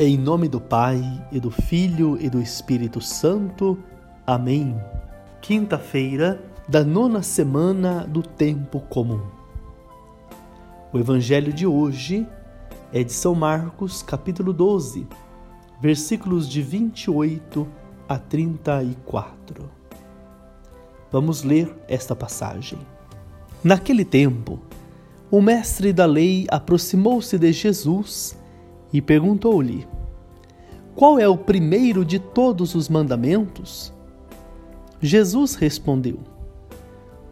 Em nome do Pai, e do Filho e do Espírito Santo. Amém. Quinta-feira da nona semana do Tempo Comum. O Evangelho de hoje é de São Marcos, capítulo 12, versículos de 28 a 34. Vamos ler esta passagem. Naquele tempo, o mestre da lei aproximou-se de Jesus e perguntou-lhe: Qual é o primeiro de todos os mandamentos? Jesus respondeu: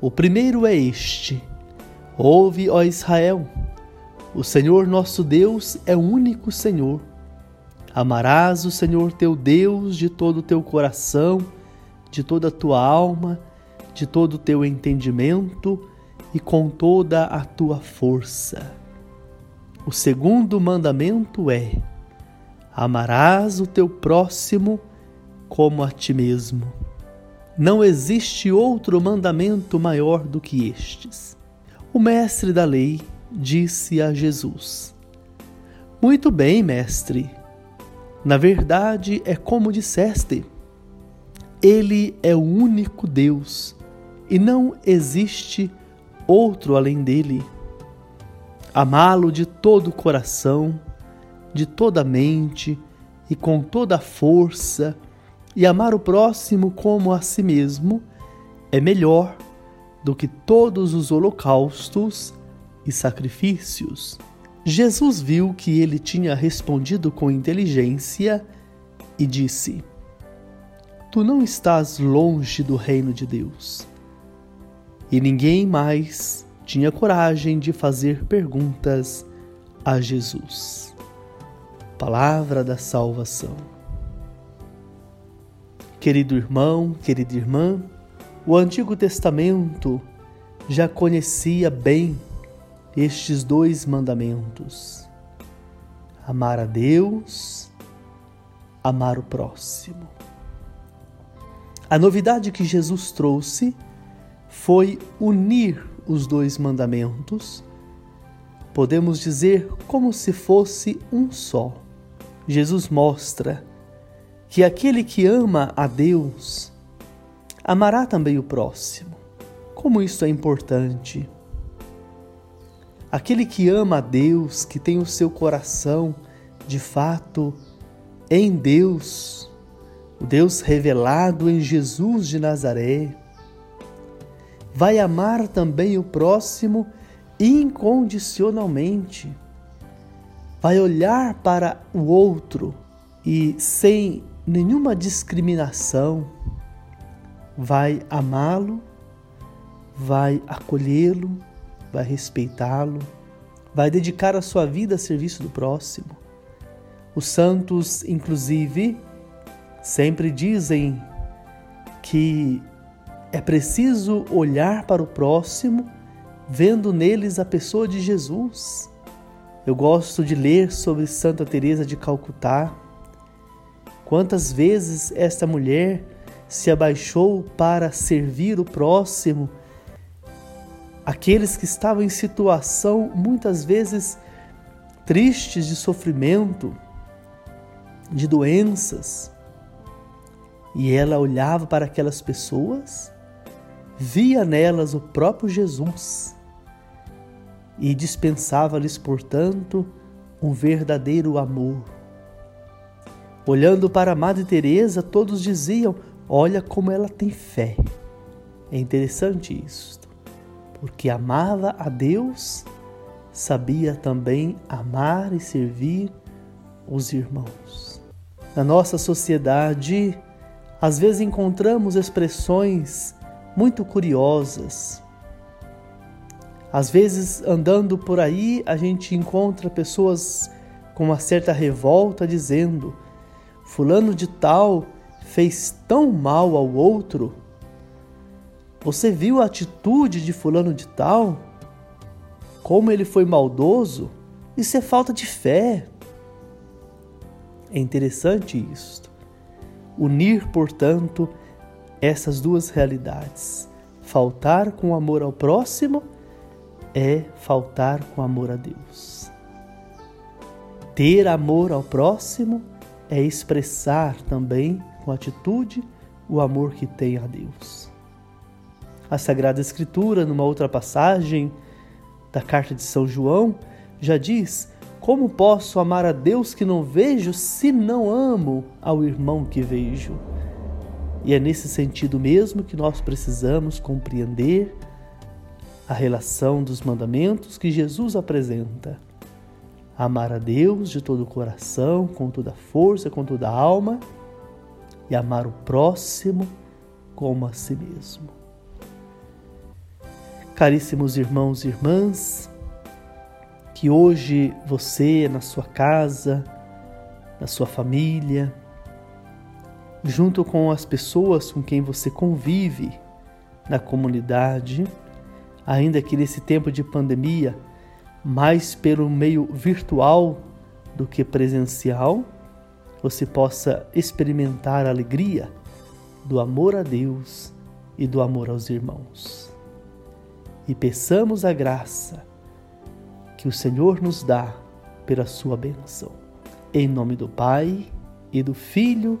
O primeiro é este: Ouve, ó Israel, o Senhor nosso Deus é o único Senhor. Amarás o Senhor teu Deus de todo o teu coração, de toda a tua alma, de todo o teu entendimento e com toda a tua força. O segundo mandamento é: amarás o teu próximo como a ti mesmo. Não existe outro mandamento maior do que estes. O mestre da lei disse a Jesus: Muito bem, mestre. Na verdade, é como disseste. Ele é o único Deus e não existe outro além dele. Amá-lo de todo o coração, de toda a mente e com toda a força, e amar o próximo como a si mesmo é melhor do que todos os holocaustos e sacrifícios. Jesus viu que ele tinha respondido com inteligência e disse: Tu não estás longe do reino de Deus e ninguém mais tinha coragem de fazer perguntas a Jesus. Palavra da salvação. Querido irmão, querida irmã, o Antigo Testamento já conhecia bem estes dois mandamentos: amar a Deus, amar o próximo. A novidade que Jesus trouxe foi unir os dois mandamentos, podemos dizer como se fosse um só. Jesus mostra que aquele que ama a Deus amará também o próximo. Como isso é importante. Aquele que ama a Deus, que tem o seu coração de fato em Deus, o Deus revelado em Jesus de Nazaré, vai amar também o próximo incondicionalmente. Vai olhar para o outro e, sem nenhuma discriminação, vai amá-lo, vai acolhê-lo, vai respeitá-lo, vai dedicar a sua vida a serviço do próximo. Os santos, inclusive, sempre dizem que é preciso olhar para o próximo, vendo neles a pessoa de Jesus. Eu gosto de ler sobre Santa Teresa de Calcutá. Quantas vezes esta mulher se abaixou para servir o próximo, aqueles que estavam em situação muitas vezes tristes de sofrimento, de doenças. E ela olhava para aquelas pessoas via nelas o próprio Jesus e dispensava-lhes, portanto, um verdadeiro amor. Olhando para a Madre Teresa, todos diziam: "Olha como ela tem fé". É interessante isto, porque amava a Deus, sabia também amar e servir os irmãos. Na nossa sociedade, às vezes encontramos expressões muito curiosas. Às vezes, andando por aí, a gente encontra pessoas com uma certa revolta dizendo: Fulano de Tal fez tão mal ao outro. Você viu a atitude de Fulano de Tal? Como ele foi maldoso? Isso é falta de fé. É interessante isto. Unir, portanto, essas duas realidades. Faltar com amor ao próximo é faltar com amor a Deus. Ter amor ao próximo é expressar também com atitude o amor que tem a Deus. A Sagrada Escritura, numa outra passagem da carta de São João, já diz: Como posso amar a Deus que não vejo se não amo ao irmão que vejo? E é nesse sentido mesmo que nós precisamos compreender a relação dos mandamentos que Jesus apresenta. Amar a Deus de todo o coração, com toda a força, com toda a alma e amar o próximo como a si mesmo. Caríssimos irmãos e irmãs, que hoje você, na sua casa, na sua família, junto com as pessoas com quem você convive na comunidade, ainda que nesse tempo de pandemia, mais pelo meio virtual do que presencial, você possa experimentar a alegria do amor a Deus e do amor aos irmãos. E peçamos a graça que o Senhor nos dá pela sua bênção. Em nome do Pai, e do Filho,